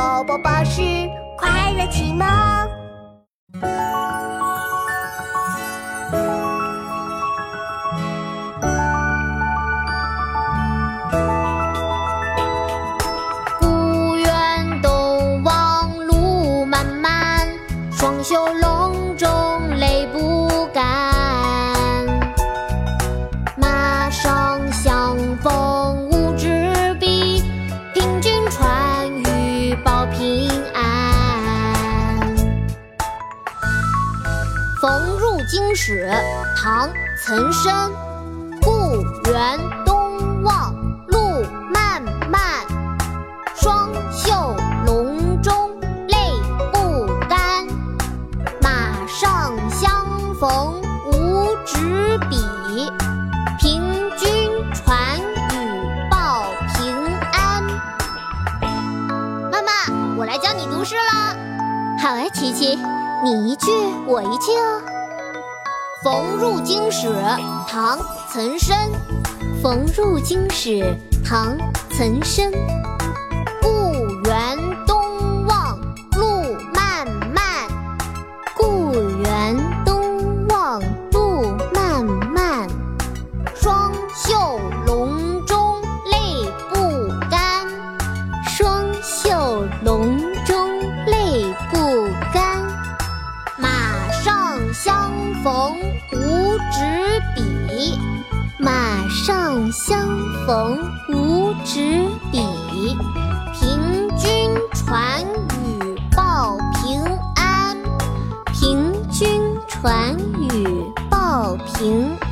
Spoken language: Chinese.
宝宝巴士快乐启蒙。古远东望路漫漫，双袖龙逢入京使》唐·岑参，故园东望路漫漫，双袖龙钟泪不干。马上相逢无纸笔，凭君传语报平安。妈妈，我来教你读诗了。好啊，琪琪，你一句我一句哦。《逢入京使》唐·岑参，《逢入京使》唐·岑参。逢无纸笔，马上相逢无纸笔。平君传语报平安，平君传语报平安。